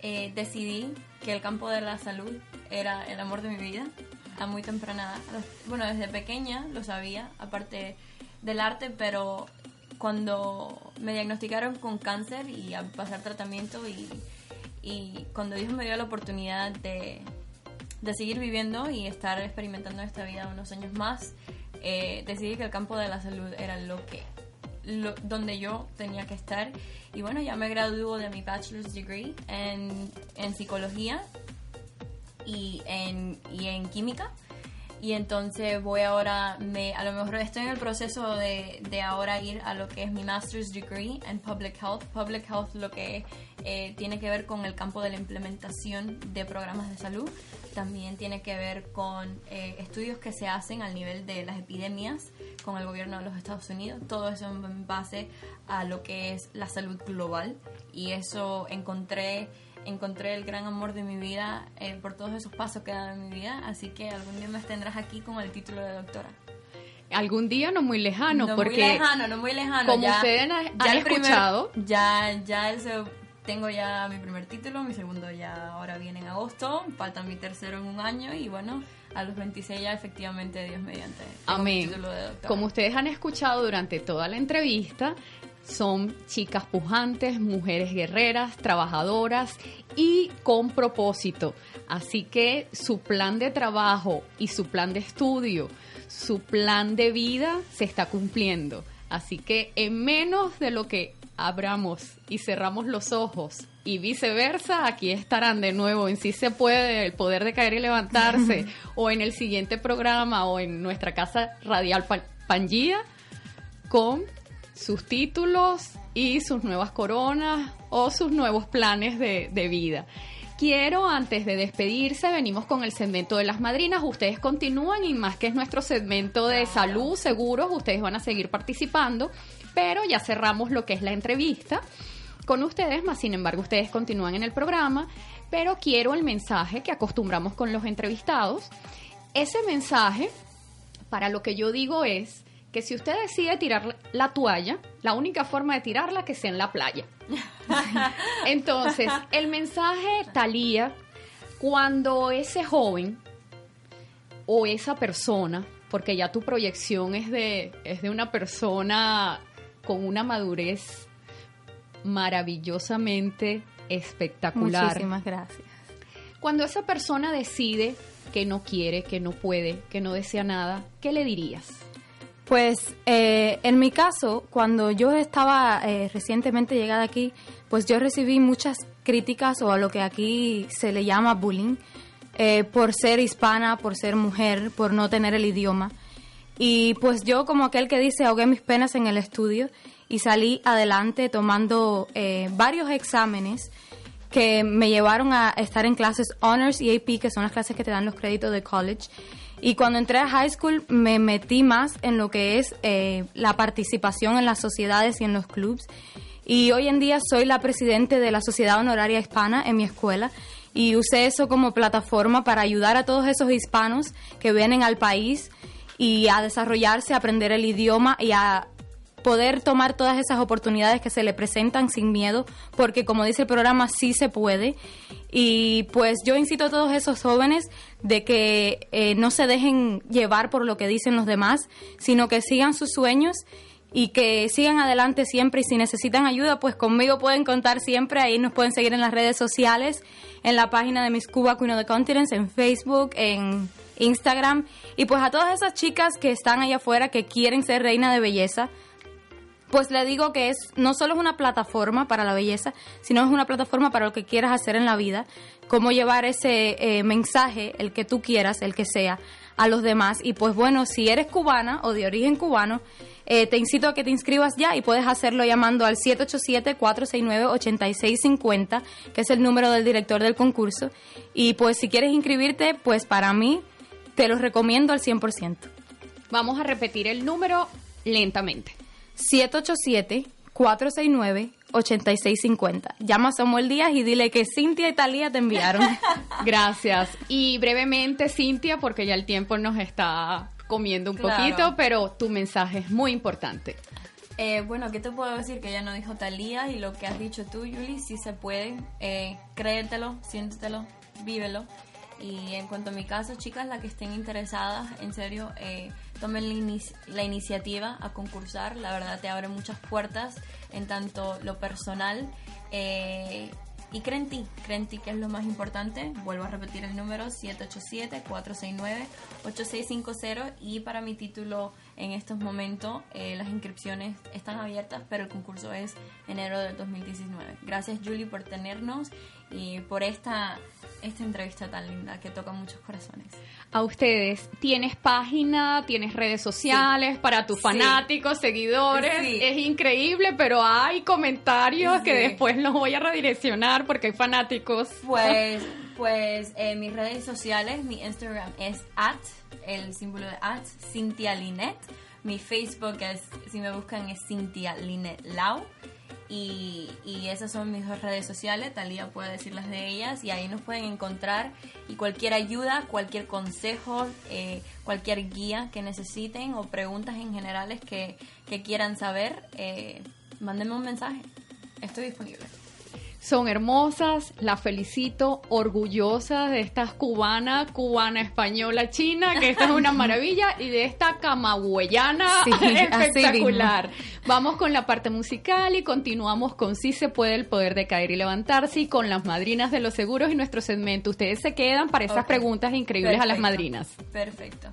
eh, decidí que el campo de la salud era el amor de mi vida a muy temprana edad. Bueno, desde pequeña lo sabía, aparte del arte, pero cuando me diagnosticaron con cáncer y a pasar tratamiento y, cuando Dios me dio la oportunidad de, de seguir viviendo y estar experimentando esta vida unos años más, decidí que el campo de la salud era lo que lo- donde yo tenía que estar y bueno ya me graduó de mi bachelor's degree en, en psicología y en, y en química y entonces voy ahora, me, a lo mejor estoy en el proceso de, de ahora ir a lo que es mi master's degree en public health. Public health lo que eh, tiene que ver con el campo de la implementación de programas de salud. También tiene que ver con eh, estudios que se hacen al nivel de las epidemias con el gobierno de los Estados Unidos. Todo eso en base a lo que es la salud global. Y eso encontré encontré el gran amor de mi vida eh, por todos esos pasos que he dado en mi vida, así que algún día me tendrás aquí con el título de doctora. Algún día no muy lejano, no porque muy lejano, no muy lejano. como ya, ustedes han- ya han el primer- escuchado. ya, ya el tengo ya mi primer título, mi segundo ya ahora viene en agosto, falta mi tercero en un año y bueno, a los 26 ya efectivamente Dios mediante. Amén. Como ustedes han escuchado durante toda la entrevista, son chicas pujantes, mujeres guerreras, trabajadoras y con propósito. Así que su plan de trabajo y su plan de estudio, su plan de vida se está cumpliendo. Así que en menos de lo que abramos y cerramos los ojos y viceversa, aquí estarán de nuevo en Si se puede, el poder de caer y levantarse, o en el siguiente programa o en nuestra casa radial Pa- Pangía con sus títulos y sus nuevas coronas o sus nuevos planes de, de vida. Quiero, antes de despedirse, venimos con el segmento de las madrinas. Ustedes continúan y más que es nuestro segmento de salud, seguros, ustedes van a seguir participando, pero ya cerramos lo que es la entrevista con ustedes, más sin embargo ustedes continúan en el programa, pero quiero el mensaje que acostumbramos con los entrevistados. Ese mensaje, para lo que yo digo es que si usted decide tirar la toalla, la única forma de tirarla que sea en la playa. Entonces, el mensaje Talía, cuando ese joven o esa persona, porque ya tu proyección es de, es de una persona con una madurez maravillosamente espectacular. Muchísimas gracias. Cuando esa persona decide que no quiere, que no puede, que no desea nada, ¿qué le dirías? Pues eh, en mi caso, cuando yo estaba eh, recientemente llegada aquí, pues yo recibí muchas críticas o a lo que aquí se le llama bullying eh, por ser hispana, por ser mujer, por no tener el idioma. Y pues yo como aquel que dice ahogué mis penas en el estudio y salí adelante tomando varios exámenes que me llevaron a estar en clases Honors y AP, que son las clases que te dan los créditos de college. Y cuando entré a high school me metí más en lo que es eh, la participación en las sociedades y en los clubs. Y hoy en día soy la presidente de la Sociedad Honoraria Hispana en mi escuela y usé eso como plataforma para ayudar a todos esos hispanos que vienen al país y a desarrollarse, a aprender el idioma y a poder tomar todas esas oportunidades que se le presentan sin miedo, porque como dice el programa, sí se puede. Y pues yo incito a todos esos jóvenes de que eh, no se dejen llevar por lo que dicen los demás, sino que sigan sus sueños y que sigan adelante siempre. Y si necesitan ayuda, pues conmigo pueden contar siempre, ahí nos pueden seguir en las redes sociales, en la página de Miss Cuba Queen of the Continents, en Facebook, en Instagram, y pues a todas esas chicas que están allá afuera que quieren ser reina de belleza, pues le digo que es no solo es una plataforma para la belleza, sino es una plataforma para lo que quieras hacer en la vida, cómo llevar ese eh, mensaje, el que tú quieras, el que sea, a los demás. Y pues bueno, si eres cubana o de origen cubano, eh, te incito a que te inscribas ya y puedes hacerlo llamando al 787-469-8650, que es el número del director del concurso. Y pues si quieres inscribirte, pues para mí te lo recomiendo al 100%. Vamos a repetir el número lentamente. 787-469-8650. Llama a Samuel Díaz y dile que Cintia y Talía te enviaron. Gracias. Y brevemente, Cintia, porque ya el tiempo nos está comiendo un poquito, pero tu mensaje es muy importante. Eh, bueno, ¿qué te puedo decir? Que ya no dijo Talía y lo que has dicho tú, Yuli, sí se puede. Eh, créetelo, siéntetelo, vívelo. Y en cuanto a mi caso, chicas, las que estén interesadas, en serio, eh, tomen la, iniciativa a concursar. La verdad te abre muchas puertas en tanto lo personal. Eh, y creen ti, creen ti que es lo más importante. Vuelvo a repetir el número 787-469-8650 y para mi título en estos momentos eh, las inscripciones están abiertas, pero el concurso es enero del 2019. Gracias Julie por tenernos y por esta esta entrevista tan linda que toca muchos corazones. A ustedes, ¿tienes página, tienes redes sociales para tus fanáticos, seguidores? Es increíble, pero hay comentarios que después los voy a redireccionar porque hay fanáticos. Pues, pues eh, mis redes sociales, mi Instagram es at, el símbolo de at, Cintia Linet. Mi Facebook es, si me buscan, es Cintia Linet Lau. Y, esas son mis dos redes sociales, Talía puede decirlas de ellas y ahí nos pueden encontrar y cualquier ayuda, cualquier consejo, eh, cualquier guía que necesiten o preguntas en generales que, quieran saber, eh, mándenme un mensaje, estoy disponible. Son hermosas, las felicito, orgullosas de estas cubana, cubana, española, china, que esta es una maravilla, y de esta camagüeyana espectacular. Vamos con la parte musical y continuamos con Si se puede el poder de caer y levantarse y con las madrinas de los seguros y nuestro segmento. Ustedes se quedan para esas preguntas increíbles a las madrinas. Perfecto.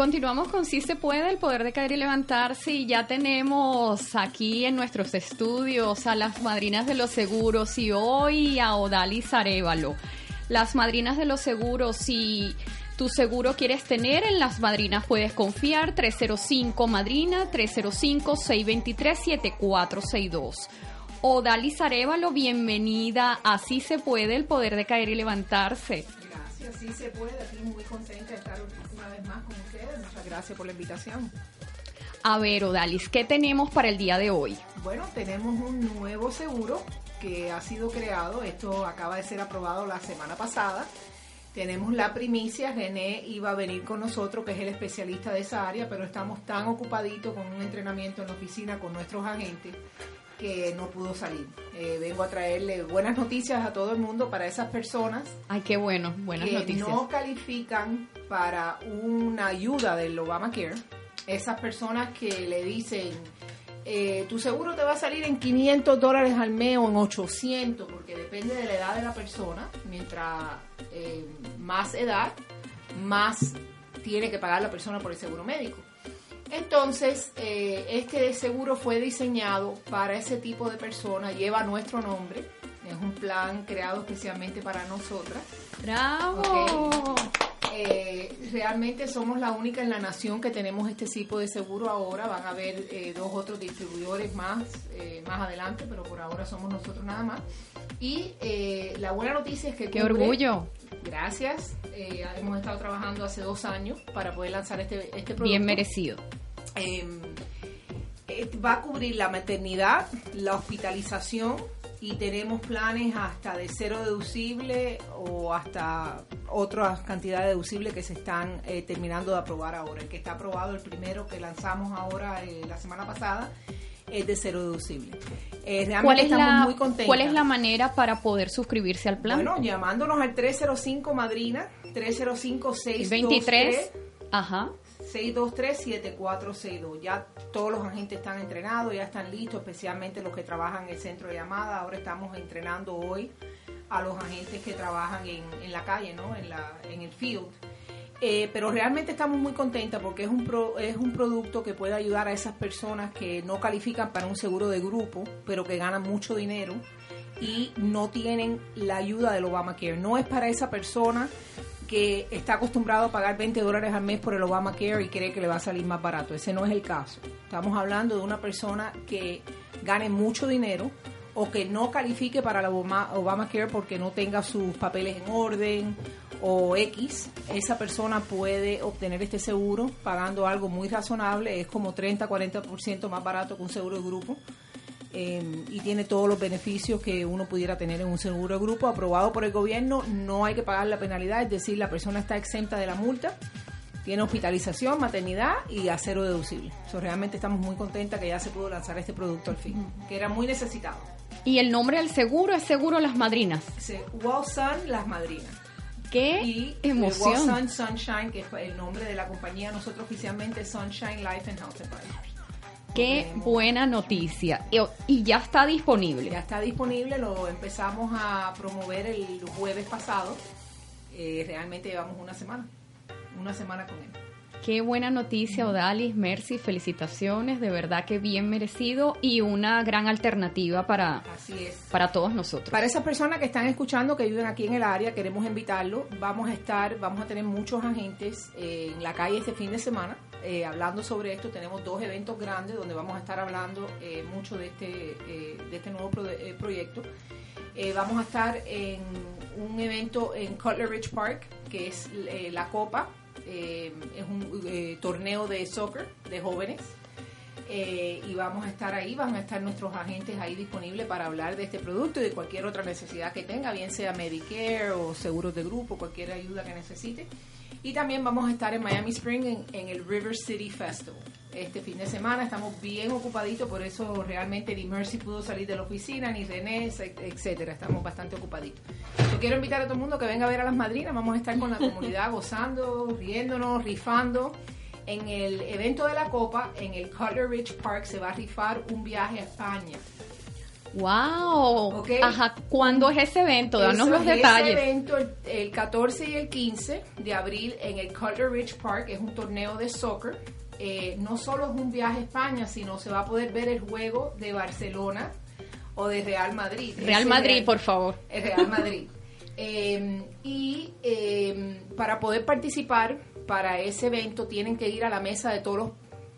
Continuamos con Si se puede, el poder de caer y levantarse. Y ya tenemos aquí en nuestros estudios a las madrinas de los seguros y hoy a Odalis Arevalo. Las madrinas de los seguros, si tu seguro quieres tener, en las madrinas puedes confiar. 305 Madrina, 305-623-7462. Odalis Arevalo, bienvenida. Así se puede, el poder de caer y levantarse. Gracias, sí se puede. Aquí muy contenta de estar una vez más con gracias por la invitación. A ver, Odalis, ¿qué tenemos para el día de hoy? Bueno, tenemos un nuevo seguro que ha sido creado. Esto acaba de ser aprobado la semana pasada. Tenemos la primicia, René iba a venir con nosotros, que es el especialista de esa área, pero estamos tan ocupaditos con un entrenamiento en la oficina con nuestros agentes que no pudo salir. Eh, vengo a traerle buenas noticias a todo el mundo para esas personas. Ay, qué bueno, buenas que noticias. no califican para una ayuda del Obamacare. Esas personas que le dicen, eh, tu seguro te va a salir en 500 dólares al mes o en 800, porque depende de la edad de la persona. Mientras eh, más edad, más tiene que pagar la persona por el seguro médico. Entonces, eh, este seguro fue diseñado para ese tipo de personas, lleva nuestro nombre, es un plan creado especialmente para nosotras. ¡Bravo! Eh, realmente somos la única en la nación que tenemos este tipo de seguro ahora. Van a haber eh, dos otros distribuidores más eh, más adelante, pero por ahora somos nosotros nada más. Y la buena noticia es que... ¡Qué cubre- orgullo! Gracias. Hemos estado trabajando hace dos años para poder lanzar este, este producto. Bien merecido. Eh, va a cubrir la maternidad, la hospitalización y tenemos planes hasta de cero deducible o hasta otras cantidades deducibles que se están eh, terminando de aprobar ahora. El que está aprobado, el primero que lanzamos ahora eh, la semana pasada, es de cero deducible. Eh, realmente ¿Cuál es, estamos la, muy contentas. ¿Cuál es la manera para poder suscribirse al plan? Bueno, llamándonos al 305 Madrina, 305 623 23. Ajá. 623-7462. Ya todos los agentes están entrenados, ya están listos, especialmente los que trabajan en el centro de llamada. Ahora estamos entrenando hoy a los agentes que trabajan en, en la calle, ¿no? en, la, en el field. Eh, pero realmente estamos muy contentas porque es un, pro- es un producto que puede ayudar a esas personas que no califican para un seguro de grupo, pero que ganan mucho dinero y no tienen la ayuda del Obamacare. No es para esa persona que está acostumbrado a pagar 20 dólares al mes por el Obamacare y cree que le va a salir más barato. Ese no es el caso. Estamos hablando de una persona que gane mucho dinero o que no califique para Obama- Obamacare porque no tenga sus papeles en orden o X, esa persona puede obtener este seguro pagando algo muy razonable, es como 30-40% más barato que un seguro de grupo eh, y tiene todos los beneficios que uno pudiera tener en un seguro de grupo aprobado por el gobierno. No hay que pagar la penalidad, es decir, la persona está exenta de la multa, tiene hospitalización, maternidad y a cero deducible. So, realmente estamos muy contentas que ya se pudo lanzar este producto al fin, que era muy necesitado. Y el nombre del seguro es Seguro Las Madrinas. Well Sun, las madrinas. ¡Qué y emoción! Well Sun Sunshine, que es el nombre de la compañía, nosotros oficialmente Sunshine Life and Health. ¡Qué buena noticia! Y, ya está disponible. Ya está disponible, lo empezamos a promover el jueves pasado. Eh, realmente llevamos una semana, una semana con él. Qué buena noticia, Odalis, Mercy, felicitaciones, de verdad que bien merecido y una gran alternativa para, Así es. para todos nosotros. Para esas personas que están escuchando, que viven aquí en el área, queremos invitarlos. Vamos a estar, vamos a tener muchos agentes eh, en la calle este fin de semana eh, hablando sobre esto. Tenemos dos eventos grandes donde vamos a estar hablando eh, mucho de este, de este nuevo pro- proyecto. Vamos a estar en un evento en Cutler Ridge Park, que es la Copa. Eh, es un eh, torneo de soccer de jóvenes. Eh, y vamos a estar ahí, van a estar nuestros agentes ahí disponibles para hablar de este producto y de cualquier otra necesidad que tenga, bien sea Medicare o seguros de grupo, cualquier ayuda que necesite. Y también vamos a estar en Miami Spring en, en el River City Festival. Este fin de semana estamos bien ocupaditos, por eso realmente ni Mercy pudo salir de la oficina, ni René, etc- etcétera. Estamos bastante ocupaditos. Yo quiero invitar a todo el mundo que venga a ver a las madrinas. Vamos a estar con la comunidad gozando, riéndonos, rifando. En el evento de la Copa, en el Cutler Ridge Park, se va a rifar un viaje a España. Wow. Ajá, ¿cuándo es ese evento? Danos los detalles. Ese evento el, el, 14 y el 15 de abril en el Ridge Park es un torneo de soccer. Eh, no solo es un viaje a España, sino se va a poder ver el juego de Barcelona o de Real Madrid. Real Madrid, por favor. El Real Madrid. eh, y eh, para poder participar para ese evento tienen que ir a la mesa de todos los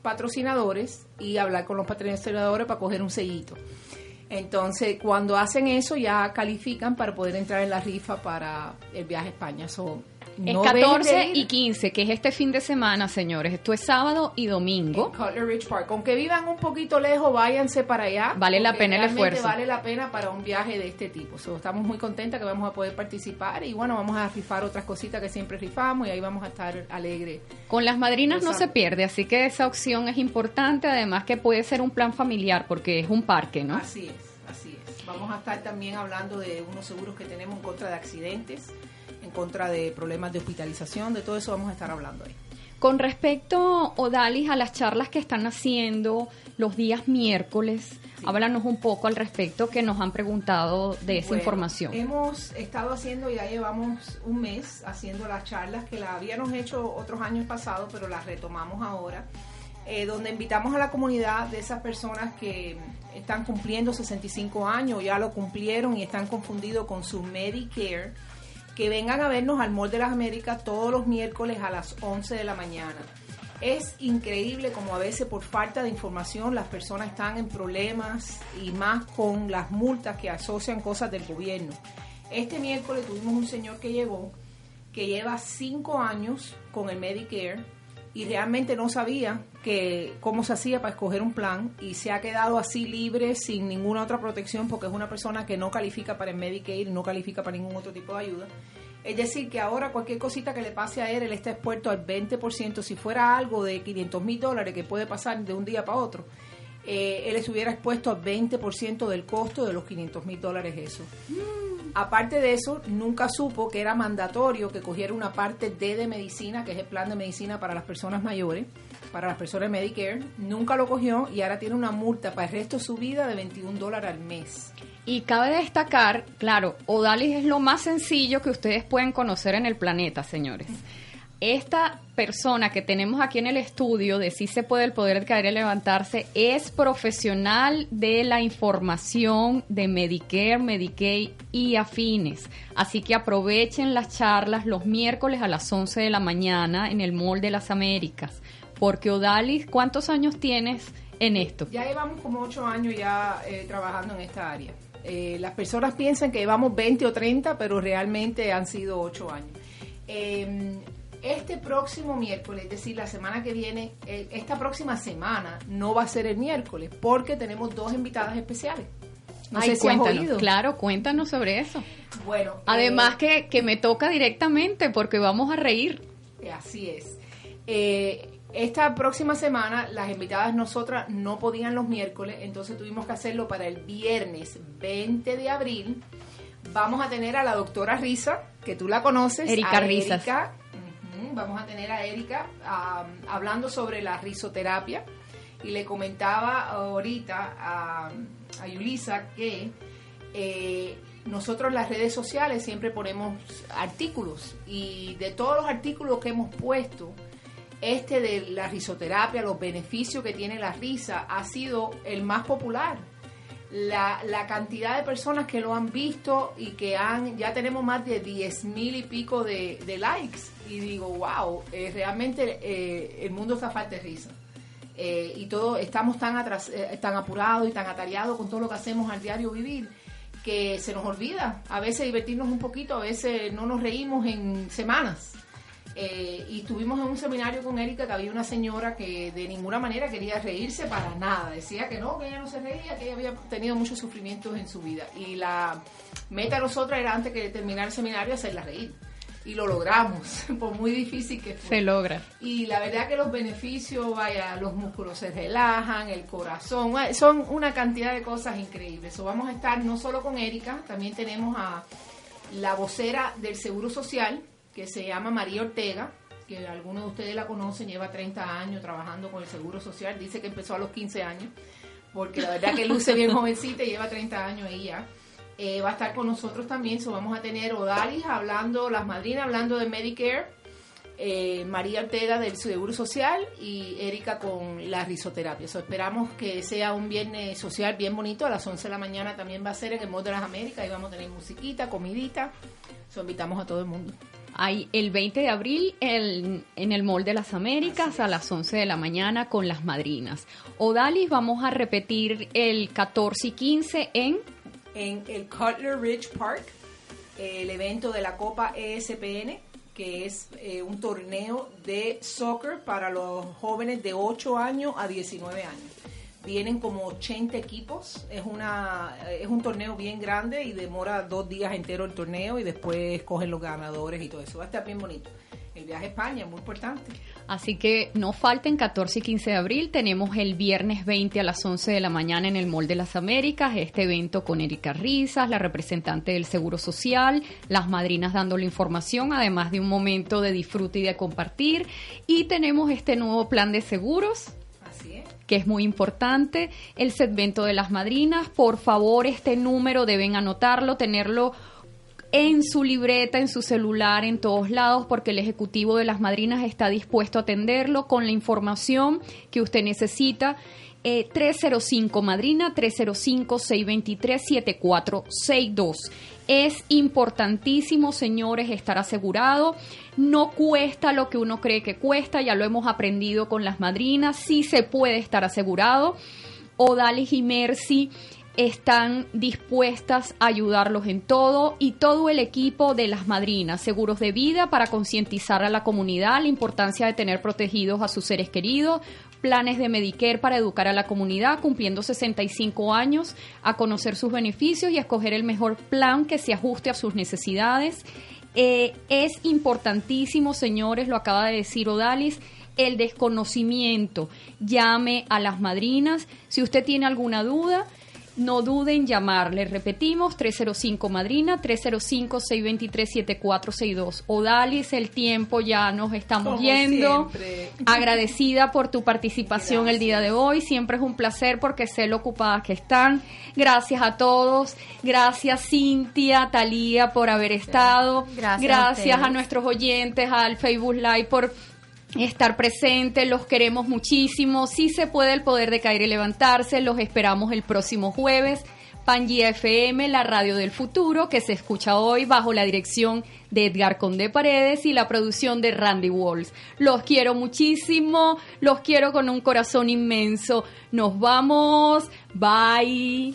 patrocinadores y hablar con los patrocinadores para coger un sellito. Entonces, cuando hacen eso, ya califican para poder entrar en la rifa para el viaje a España. So, es 14 y 15, que es este fin de semana, señores. Esto es sábado y domingo. Cutler Ridge Park. Aunque vivan un poquito lejos, váyanse para allá. Vale la pena el esfuerzo. Vale la pena para un viaje de este tipo. estamos muy contentas que vamos a poder participar y bueno, vamos a rifar otras cositas que siempre rifamos y ahí vamos a estar alegres. Con las madrinas no se pierde, así que esa opción es importante, además que puede ser un plan familiar porque es un parque, ¿no? Así es, así es. Vamos a estar también hablando de unos seguros que tenemos en contra de accidentes en contra de problemas de hospitalización, de todo eso vamos a estar hablando ahí. Con respecto, Odalis, a las charlas que están haciendo los días miércoles, háblanos un poco al respecto que nos han preguntado de esa información. Hemos estado haciendo, ya llevamos un mes haciendo las charlas que las habíamos hecho otros años pasados, pero las retomamos ahora. Eh, donde invitamos a la comunidad de esas personas que están cumpliendo 65 años, ya lo cumplieron y están confundidos con su Medicare que vengan a vernos al Mall de las Américas todos los miércoles a las 11 de la mañana. Es increíble como a veces por falta de información las personas están en problemas y más con las multas que asocian cosas del gobierno. Este miércoles tuvimos un señor que llegó que lleva cinco años con el Medicare y realmente no sabía que cómo se hacía para escoger un plan y se ha quedado así libre sin ninguna otra protección porque es una persona que no califica para el Medicaid no califica para ningún otro tipo de ayuda. Es decir, que ahora cualquier cosita que le pase a él, él está expuesto al 20%. Si fuera algo de 500 mil dólares que puede pasar de un día para otro, eh, él estuviera expuesto al 20% del costo de los 500 mil dólares eso. Mm. Aparte de eso, nunca supo que era mandatorio que cogiera una parte D de medicina, que es el plan de medicina para las personas mayores, para las personas Medicare. Nunca lo cogió y ahora tiene una multa para el resto de su vida de 21 dólares al mes. Y cabe destacar, claro, Odalis es lo más sencillo que ustedes pueden conocer en el planeta, señores. Esta persona que tenemos aquí en el estudio de Si se puede el poder de caer y levantarse es profesional de la información de Medicare, Medicaid y afines. Así que aprovechen las charlas los miércoles a las 11 de la mañana en el Mall de las Américas. Porque Odalis, ¿cuántos años tienes en esto? Ya llevamos como 8 años ya eh, trabajando en esta área. Eh, las personas piensan que llevamos 20 o 30, pero realmente han sido 8 años. Em, este próximo miércoles, es decir, la semana que viene, eh, esta próxima semana no va a ser el miércoles porque tenemos dos invitadas especiales. No sé si oído. Claro, cuéntanos sobre eso. Bueno, además que, que, me toca directamente porque vamos a reír. Así es. Eh, esta próxima semana las invitadas nosotras no podían los miércoles, entonces tuvimos que hacerlo para el viernes 20 de abril. Vamos a tener a la doctora Risa, que tú la conoces. Erika Risa. Vamos a tener a Erika hablando sobre la risoterapia. Y le comentaba ahorita a, a Yulisa que eh, nosotros en las redes sociales siempre ponemos artículos. Y de todos los artículos que hemos puesto, este de la risoterapia, los beneficios que tiene la risa, ha sido el más popular. La, cantidad de personas que lo han visto y que han, ya tenemos más de 10 mil y pico de, likes. Y digo, wow, eh, realmente eh, el mundo está falta de risa. Eh, y todo, estamos tan, atras, tan apurados y tan atareados con todo lo que hacemos al diario vivir que se nos olvida a veces divertirnos un poquito, a veces no nos reímos en semanas. Eh, y estuvimos en un seminario con Erika que había una señora que de ninguna manera quería reírse para nada. Decía que no, que ella no se reía, que ella había tenido muchos sufrimientos en su vida. Y la meta de nosotros era antes que terminar el seminario hacerla reír. Y lo logramos, por muy difícil que fue. Se logra. Y la verdad que los beneficios, vaya, los músculos se relajan, el corazón, son una cantidad de cosas increíbles. So, vamos a estar no solo con Erika, también tenemos a la vocera del Seguro Social, que se llama María Ortega, que algunos de ustedes la conocen, lleva 30 años trabajando con el Seguro Social, dice que empezó a los 15 años, porque la verdad que luce bien jovencita y lleva 30 años ella. Eh, va a estar con nosotros también, so vamos a tener Odalis hablando, las madrinas hablando de Medicare, eh, María Ortega del Seguro Social y Erika con la risoterapia. So, esperamos que sea un viernes social bien bonito. A las 11 de la mañana también va a ser en el Mall de las Américas. y vamos a tener musiquita, comidita. So, invitamos a todo el mundo. Hay el 20 de abril el- en el Mall de las Américas a las 11 de la mañana con las madrinas. Odalis, vamos a repetir el 14 y 15 en en el Cutler Ridge Park, el evento de la Copa ESPN, que es eh, un torneo de soccer para los jóvenes de 8 años a 19 años. Vienen como 80 equipos, es, una, es un torneo bien grande y demora dos días entero el torneo y después escogen los ganadores y todo eso. Va a estar bien bonito. El viaje a España es muy importante. Así que no falten 14 y 15 de abril. Tenemos el viernes 20 a las 11 de la mañana en el Mall de las Américas. Este evento con Erika Risas, la representante del Seguro Social, las madrinas dando la información, además de un momento de disfrute y de compartir. Y tenemos este nuevo plan de seguros Así es. que es muy importante, el segmento de las madrinas. Por favor, este número deben anotarlo, tenerlo en su libreta, en su celular, en todos lados, porque el ejecutivo de las madrinas está dispuesto a atenderlo con la información que usted necesita. Eh, 305 Madrina, 305-623-7462. Es importantísimo, señores, estar asegurado. No cuesta lo que uno cree que cuesta, ya lo hemos aprendido con las madrinas. Sí se puede estar asegurado. Odalis y Mercy están dispuestas a ayudarlos en todo y todo el equipo de las madrinas, seguros de vida para concientizar a la comunidad la importancia de tener protegidos a sus seres queridos, planes de Medicare para educar a la comunidad cumpliendo 65 años, a conocer sus beneficios y a escoger el mejor plan que se ajuste a sus necesidades. Eh, es importantísimo, señores, lo acaba de decir Odalis, el desconocimiento. Llame a las madrinas. Si usted tiene alguna duda, no duden en llamarle. Repetimos, 305 Madrina, 305-623-7462. Odalis, el tiempo ya nos estamos Como yendo. siempre. Agradecida por tu participación el día de hoy. Siempre es un placer porque sé lo ocupadas que están. Gracias a todos. Gracias Cintia, Talía por haber estado. Gracias a Gracias a ustedes. nuestros oyentes, al Facebook Live por estar presentes, los queremos muchísimo. Si se puede el poder de caer y levantarse, los esperamos el próximo jueves. Pangía FM, la radio del futuro, que se escucha hoy bajo la dirección de Edgar Conde Paredes y la producción de Randy Walls. Los quiero muchísimo, los quiero con un corazón inmenso. Nos vamos, bye.